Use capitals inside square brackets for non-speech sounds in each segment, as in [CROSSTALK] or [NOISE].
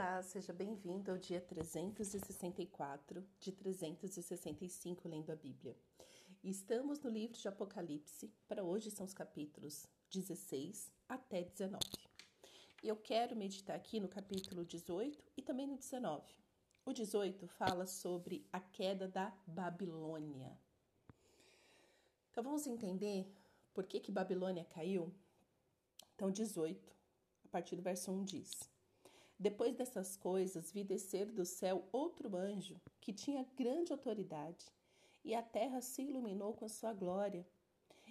Olá, seja bem-vindo ao dia 364 de 365 lendo a Bíblia. Estamos no livro de Apocalipse, para hoje são os capítulos 16 até 19. Eu quero meditar aqui no capítulo 18 e também no 19. O 18 fala sobre a queda da Babilônia. Então vamos entender por que, que Babilônia caiu? Então, 18, a partir do verso 1 diz. Depois dessas coisas, vi descer do céu outro anjo que tinha grande autoridade, e a terra se iluminou com sua glória.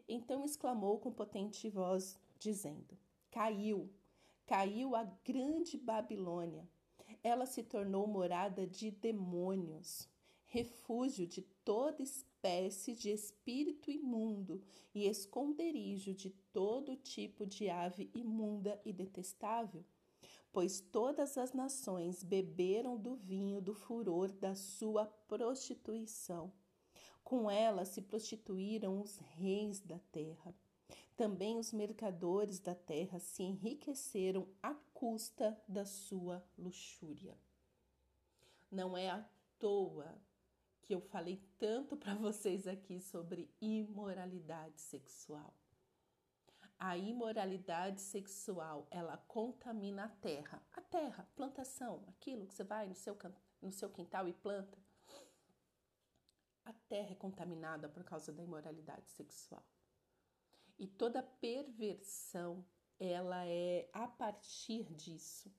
Então exclamou com potente voz, dizendo: Caiu, caiu a grande Babilônia. Ela se tornou morada de demônios, refúgio de toda espécie de espírito imundo e esconderijo de todo tipo de ave imunda e detestável pois todas as nações beberam do vinho do furor da sua prostituição. Com ela se prostituíram os reis da terra. Também os mercadores da terra se enriqueceram à custa da sua luxúria. Não é à toa que eu falei tanto para [LAUGHS] vocês aqui sobre imoralidade sexual a imoralidade sexual, ela contamina a terra. A terra, plantação, aquilo que você vai no seu, no seu quintal e planta. A terra é contaminada por causa da imoralidade sexual. E toda perversão, ela é a partir disso.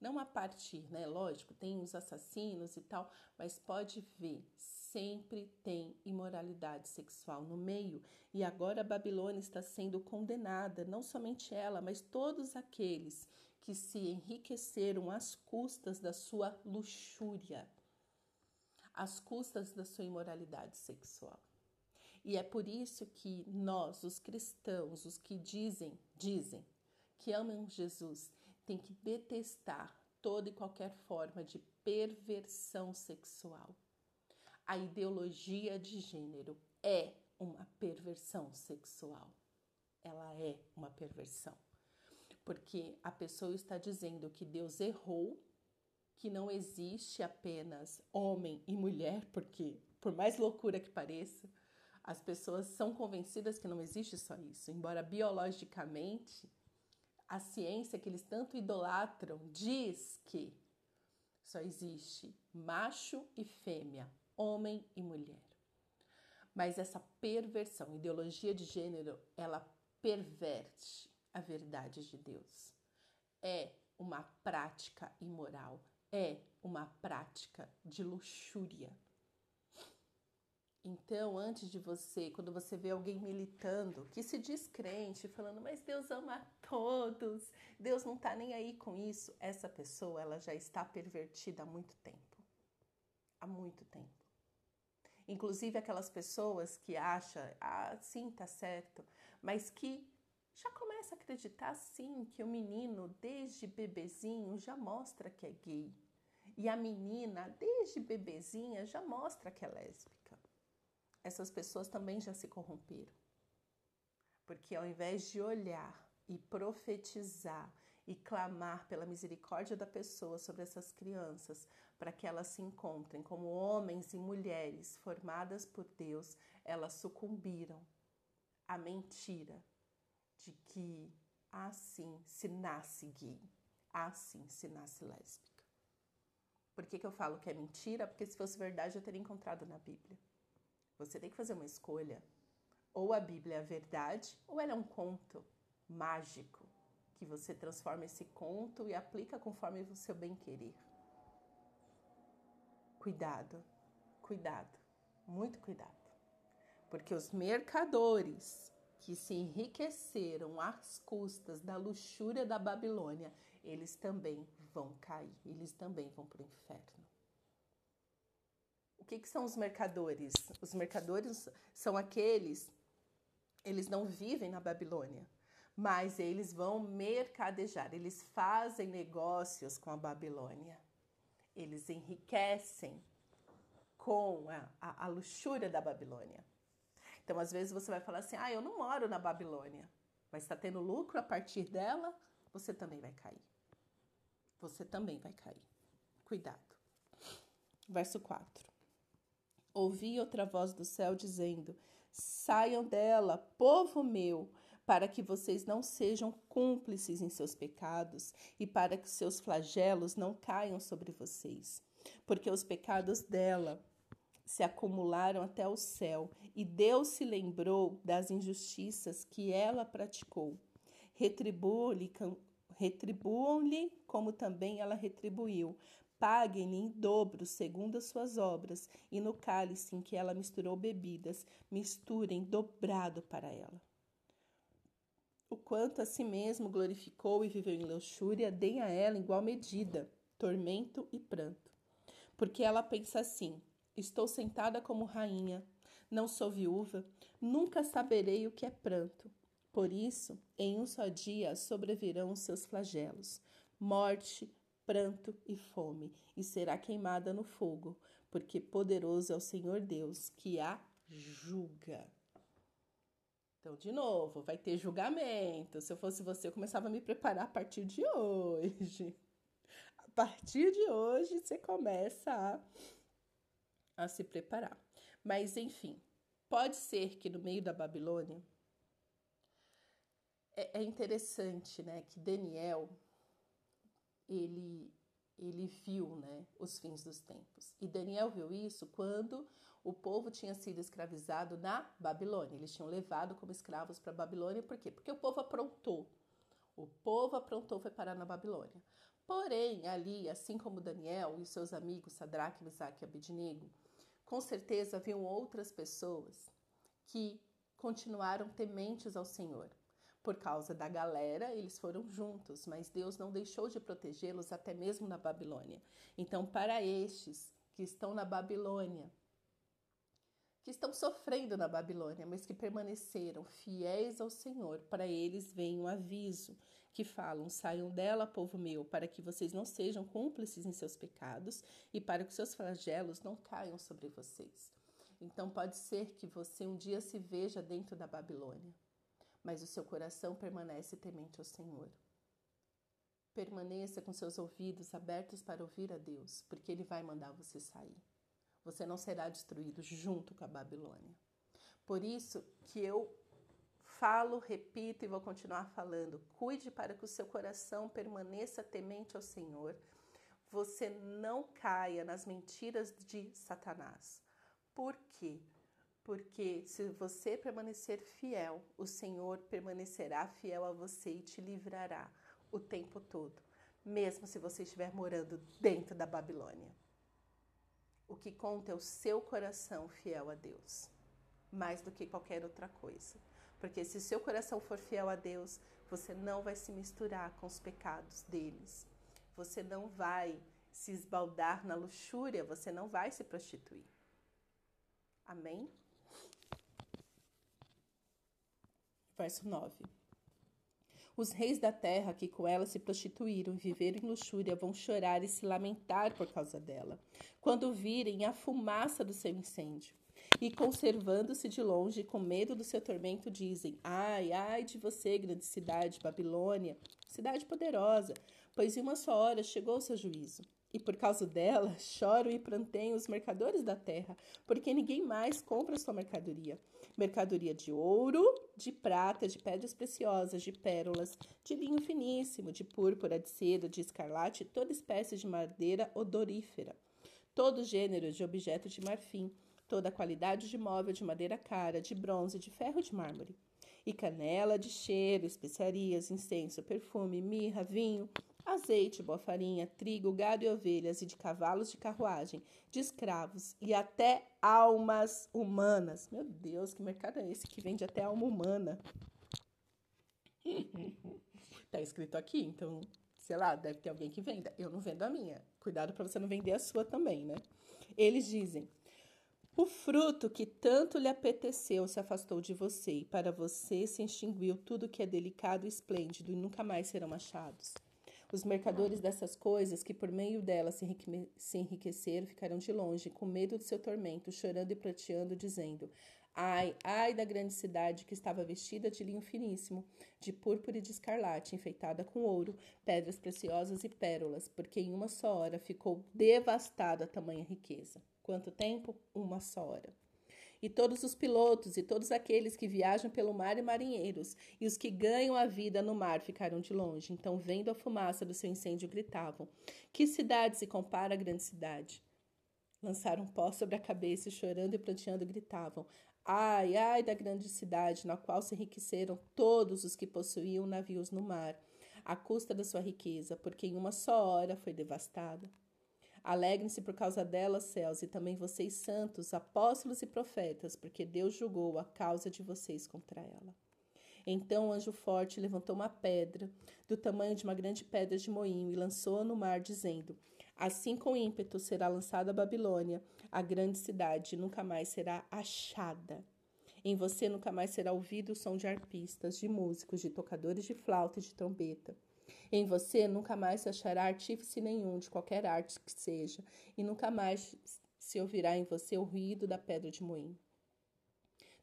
Não a partir, né? Lógico, tem os assassinos e tal, mas pode ver, sempre tem imoralidade sexual no meio. E agora a Babilônia está sendo condenada, não somente ela, mas todos aqueles que se enriqueceram às custas da sua luxúria, às custas da sua imoralidade sexual. E é por isso que nós, os cristãos, os que dizem, dizem que amam Jesus, tem que detestar toda e qualquer forma de perversão sexual. A ideologia de gênero é uma perversão sexual. Ela é uma perversão. Porque a pessoa está dizendo que Deus errou, que não existe apenas homem e mulher, porque, por mais loucura que pareça, as pessoas são convencidas que não existe só isso, embora biologicamente a ciência que eles tanto idolatram diz que só existe macho e fêmea, homem e mulher. Mas essa perversão, ideologia de gênero, ela perverte a verdade de Deus. É uma prática imoral, é uma prática de luxúria. Então, antes de você, quando você vê alguém militando, que se diz crente, falando, mas Deus ama todos, Deus não está nem aí com isso, essa pessoa ela já está pervertida há muito tempo. Há muito tempo. Inclusive aquelas pessoas que acham, ah, sim, tá certo, mas que já começa a acreditar sim que o menino, desde bebezinho, já mostra que é gay. E a menina, desde bebezinha, já mostra que é lésbica essas pessoas também já se corromperam. Porque ao invés de olhar e profetizar e clamar pela misericórdia da pessoa sobre essas crianças, para que elas se encontrem como homens e mulheres formadas por Deus, elas sucumbiram à mentira de que assim se nasce gay, assim se nasce lésbica. Por que, que eu falo que é mentira? Porque se fosse verdade eu teria encontrado na Bíblia. Você tem que fazer uma escolha. Ou a Bíblia é a verdade, ou ela é um conto mágico que você transforma esse conto e aplica conforme o seu bem querer. Cuidado, cuidado, muito cuidado. Porque os mercadores que se enriqueceram às custas da luxúria da Babilônia, eles também vão cair, eles também vão para o inferno que, que são os mercadores? Os mercadores são aqueles, eles não vivem na Babilônia, mas eles vão mercadejar, eles fazem negócios com a Babilônia, eles enriquecem com a, a, a luxúria da Babilônia. Então, às vezes você vai falar assim: ah, eu não moro na Babilônia, mas está tendo lucro a partir dela, você também vai cair. você também vai cair. Cuidado. Verso 4. Ouvi outra voz do céu dizendo: Saiam dela, povo meu, para que vocês não sejam cúmplices em seus pecados e para que seus flagelos não caiam sobre vocês. Porque os pecados dela se acumularam até o céu e Deus se lembrou das injustiças que ela praticou. Retribuam-lhe retribuam-lhe como também ela retribuiu. Paguem-lhe em dobro, segundo as suas obras, e no cálice em que ela misturou bebidas, misturem dobrado para ela. O quanto a si mesmo glorificou e viveu em luxúria, deem a ela igual medida, tormento e pranto. Porque ela pensa assim: estou sentada como rainha, não sou viúva, nunca saberei o que é pranto. Por isso, em um só dia sobrevirão os seus flagelos: morte, pranto e fome, e será queimada no fogo, porque poderoso é o Senhor Deus que a julga. Então, de novo, vai ter julgamento. Se eu fosse você, eu começava a me preparar a partir de hoje. A partir de hoje, você começa a, a se preparar. Mas, enfim, pode ser que no meio da Babilônia é, é interessante, né, que Daniel ele ele viu, né, os fins dos tempos. E Daniel viu isso quando o povo tinha sido escravizado na Babilônia. Eles tinham levado como escravos para a Babilônia, por quê? Porque o povo aprontou. O povo aprontou foi parar na Babilônia. Porém, ali, assim como Daniel e seus amigos Sadraque, Mesaque e Abednego, com certeza haviam outras pessoas que continuaram tementes ao Senhor. Por causa da galera, eles foram juntos, mas Deus não deixou de protegê-los até mesmo na Babilônia. Então, para estes que estão na Babilônia, que estão sofrendo na Babilônia, mas que permaneceram fiéis ao Senhor, para eles vem um aviso que falam: saiam dela, povo meu, para que vocês não sejam cúmplices em seus pecados e para que seus flagelos não caiam sobre vocês. Então pode ser que você um dia se veja dentro da Babilônia mas o seu coração permanece temente ao Senhor. Permaneça com seus ouvidos abertos para ouvir a Deus, porque Ele vai mandar você sair. Você não será destruído junto com a Babilônia. Por isso que eu falo, repito e vou continuar falando. Cuide para que o seu coração permaneça temente ao Senhor. Você não caia nas mentiras de Satanás. Por quê? porque se você permanecer fiel, o Senhor permanecerá fiel a você e te livrará o tempo todo, mesmo se você estiver morando dentro da Babilônia. O que conta é o seu coração fiel a Deus, mais do que qualquer outra coisa. Porque se o seu coração for fiel a Deus, você não vai se misturar com os pecados deles. Você não vai se esbaldar na luxúria, você não vai se prostituir. Amém? Verso 9. Os reis da terra que com ela se prostituíram e viveram em luxúria vão chorar e se lamentar por causa dela, quando virem a fumaça do seu incêndio. E conservando-se de longe, com medo do seu tormento, dizem: Ai, ai de você, grande cidade, Babilônia, cidade poderosa, pois em uma só hora chegou o seu juízo. E por causa dela, choram e pranteiam os mercadores da terra, porque ninguém mais compra sua mercadoria. Mercadoria de ouro, de prata, de pedras preciosas, de pérolas, de linho finíssimo, de púrpura, de seda, de escarlate, toda espécie de madeira odorífera, todo gênero de objeto de marfim, toda qualidade de móvel de madeira cara, de bronze, de ferro, de mármore, e canela de cheiro, especiarias, incenso, perfume, mirra, vinho, azeite, boa farinha, trigo, gado e ovelhas, e de cavalos de carruagem, de escravos e até almas humanas. Meu Deus, que mercado é esse que vende até alma humana? [LAUGHS] tá escrito aqui, então, sei lá, deve ter alguém que venda. Eu não vendo a minha. Cuidado para você não vender a sua também, né? Eles dizem: o fruto que tanto lhe apeteceu se afastou de você, e para você se extinguiu tudo que é delicado e esplêndido, e nunca mais serão achados. Os mercadores dessas coisas, que por meio delas se enriqueceram, ficarão de longe, com medo do seu tormento, chorando e prateando, dizendo: Ai, ai da grande cidade que estava vestida de linho finíssimo, de púrpura e de escarlate, enfeitada com ouro, pedras preciosas e pérolas, porque em uma só hora ficou devastada a tamanha riqueza. Quanto tempo? Uma só hora. E todos os pilotos e todos aqueles que viajam pelo mar e marinheiros, e os que ganham a vida no mar ficaram de longe. Então, vendo a fumaça do seu incêndio, gritavam: Que cidade se compara à grande cidade? Lançaram pó sobre a cabeça e, chorando e pranteando, gritavam: Ai, ai da grande cidade, na qual se enriqueceram todos os que possuíam navios no mar, à custa da sua riqueza, porque em uma só hora foi devastada. Alegrem-se por causa dela, céus, e também vocês, santos, apóstolos e profetas, porque Deus julgou a causa de vocês contra ela. Então o anjo forte levantou uma pedra, do tamanho de uma grande pedra de moinho, e lançou-a no mar, dizendo: Assim com ímpeto será lançada a Babilônia, a grande cidade, nunca mais será achada. Em você nunca mais será ouvido o som de arpistas, de músicos, de tocadores de flauta e de trombeta. Em você nunca mais se achará artífice nenhum, de qualquer arte que seja, e nunca mais se ouvirá em você o ruído da pedra de moinho.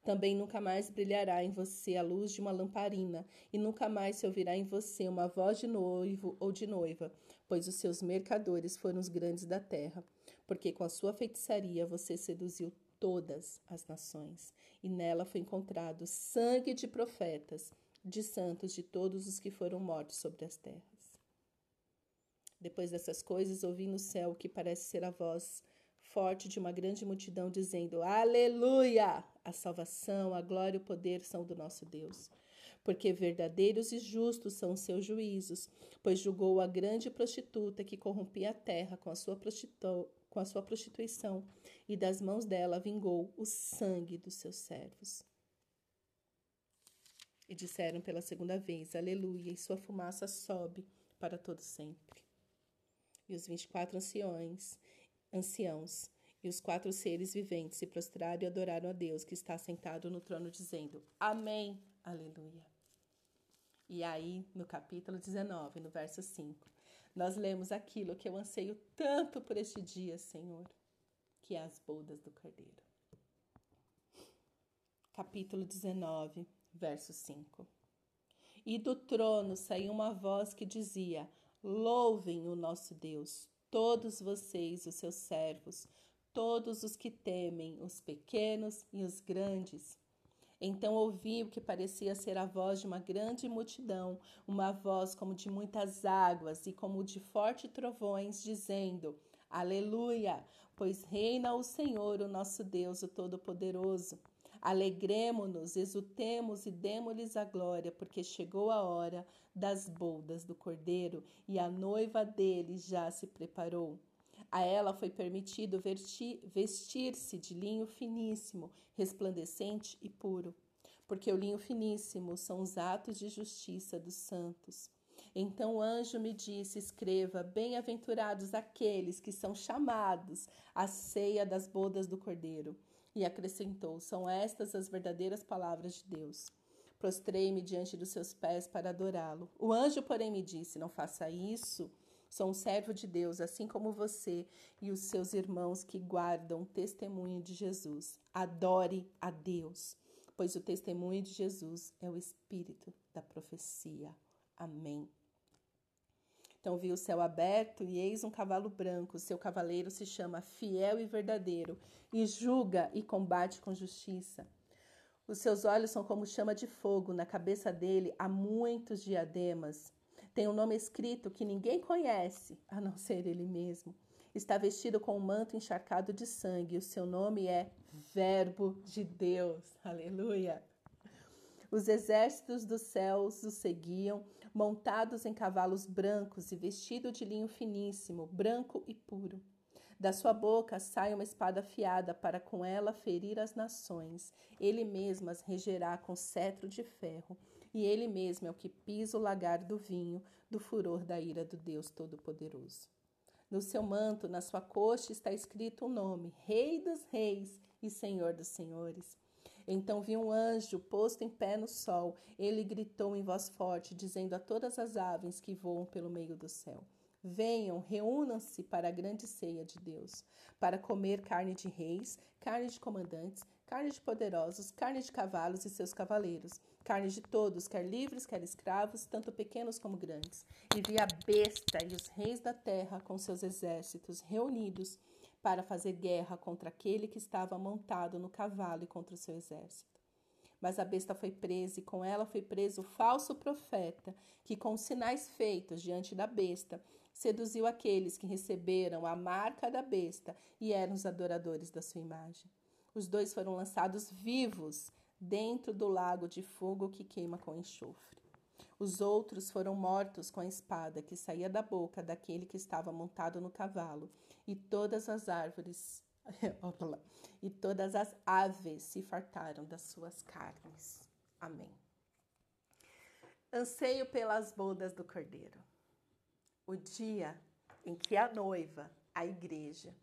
Também nunca mais brilhará em você a luz de uma lamparina, e nunca mais se ouvirá em você uma voz de noivo ou de noiva, pois os seus mercadores foram os grandes da terra. Porque com a sua feitiçaria você seduziu todas as nações, e nela foi encontrado sangue de profetas, de santos, de todos os que foram mortos sobre as terras. Depois dessas coisas, ouvi no céu o que parece ser a voz forte de uma grande multidão dizendo: Aleluia! A salvação, a glória e o poder são do nosso Deus. Porque verdadeiros e justos são os seus juízos, pois julgou a grande prostituta que corrompia a terra com a sua, prostitu com a sua prostituição, e das mãos dela vingou o sangue dos seus servos. E disseram pela segunda vez: Aleluia, e sua fumaça sobe para todo sempre. E os vinte e quatro anciões anciãos e os quatro seres viventes se prostraram e adoraram a Deus que está sentado no trono, dizendo: Amém, Aleluia. E aí, no capítulo 19, no verso 5, nós lemos aquilo que eu anseio tanto por este dia, Senhor, que é as bodas do Cordeiro. Capítulo 19, verso 5. E do trono saiu uma voz que dizia: Louvem o nosso Deus, todos vocês, os seus servos, todos os que temem, os pequenos e os grandes. Então ouvi o que parecia ser a voz de uma grande multidão, uma voz como de muitas águas e como de fortes trovões, dizendo: Aleluia! Pois reina o Senhor, o nosso Deus, o Todo-Poderoso. Alegremo-nos, exultemos e demos-lhes a glória, porque chegou a hora das boldas do cordeiro e a noiva dele já se preparou. A ela foi permitido vestir-se de linho finíssimo, resplandecente e puro, porque o linho finíssimo são os atos de justiça dos santos. Então o anjo me disse: Escreva, bem-aventurados aqueles que são chamados à ceia das bodas do cordeiro. E acrescentou: São estas as verdadeiras palavras de Deus. Prostrei-me diante dos seus pés para adorá-lo. O anjo, porém, me disse: Não faça isso. Sou um servo de Deus, assim como você e os seus irmãos que guardam o testemunho de Jesus. Adore a Deus, pois o testemunho de Jesus é o espírito da profecia. Amém. Então vi o céu aberto e eis um cavalo branco. Seu cavaleiro se chama Fiel e Verdadeiro e julga e combate com justiça. Os seus olhos são como chama de fogo, na cabeça dele há muitos diademas. Tem um nome escrito que ninguém conhece, a não ser ele mesmo. Está vestido com um manto encharcado de sangue. O seu nome é Verbo de Deus. Aleluia. Os exércitos dos céus o seguiam, montados em cavalos brancos e vestido de linho finíssimo, branco e puro. Da sua boca sai uma espada afiada para com ela ferir as nações. Ele mesmo as regerá com cetro de ferro, e ele mesmo é o que pisa o lagar do vinho do furor da ira do Deus Todo-Poderoso. No seu manto, na sua coxa, está escrito o um nome: Rei dos Reis e Senhor dos Senhores. Então vi um anjo posto em pé no sol. Ele gritou em voz forte, dizendo a todas as aves que voam pelo meio do céu: Venham, reúnam-se para a grande ceia de Deus, para comer carne de reis, carne de comandantes, carne de poderosos, carne de cavalos e seus cavaleiros, carne de todos, quer livres, quer escravos, tanto pequenos como grandes. E vi a besta e os reis da terra com seus exércitos reunidos para fazer guerra contra aquele que estava montado no cavalo e contra o seu exército. Mas a besta foi presa, e com ela foi preso o falso profeta, que, com sinais feitos diante da besta, seduziu aqueles que receberam a marca da besta e eram os adoradores da sua imagem. Os dois foram lançados vivos dentro do lago de fogo que queima com enxofre. Os outros foram mortos com a espada que saía da boca daquele que estava montado no cavalo, e todas as árvores [LAUGHS] e todas as aves se fartaram das suas carnes. Amém. Anseio pelas bodas do Cordeiro. O dia em que a noiva, a igreja,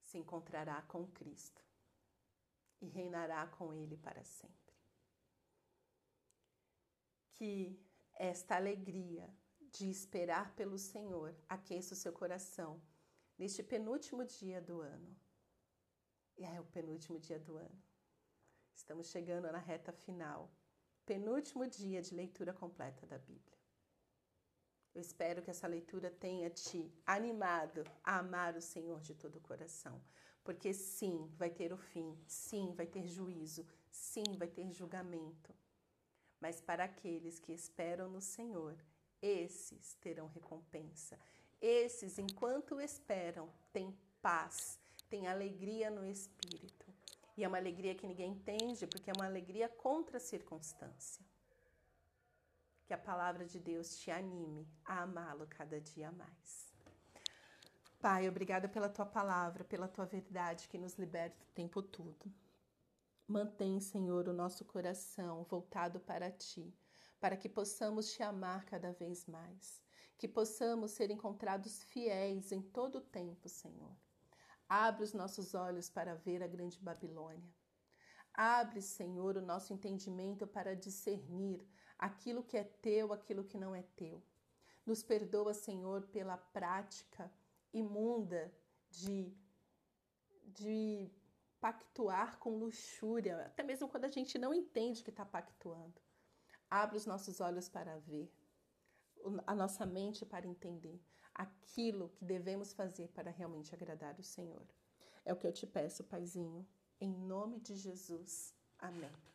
se encontrará com Cristo e reinará com Ele para sempre. Que esta alegria de esperar pelo Senhor aqueça o seu coração neste penúltimo dia do ano. E é o penúltimo dia do ano. Estamos chegando na reta final, penúltimo dia de leitura completa da Bíblia. Eu espero que essa leitura tenha te animado a amar o Senhor de todo o coração, porque sim, vai ter o fim, sim, vai ter juízo, sim, vai ter julgamento. Mas para aqueles que esperam no Senhor, esses terão recompensa. Esses, enquanto esperam, têm paz, têm alegria no espírito. E é uma alegria que ninguém entende, porque é uma alegria contra a circunstância. Que a palavra de Deus te anime a amá-lo cada dia mais. Pai, obrigada pela tua palavra, pela tua verdade que nos liberta o tempo todo. Mantém, Senhor, o nosso coração voltado para ti, para que possamos te amar cada vez mais que possamos ser encontrados fiéis em todo o tempo, Senhor. Abre os nossos olhos para ver a grande Babilônia. Abre, Senhor, o nosso entendimento para discernir aquilo que é teu, aquilo que não é teu. Nos perdoa, Senhor, pela prática imunda de, de pactuar com luxúria, até mesmo quando a gente não entende que está pactuando. Abre os nossos olhos para ver a nossa mente para entender aquilo que devemos fazer para realmente agradar o Senhor. É o que eu te peço, Paizinho, em nome de Jesus. Amém.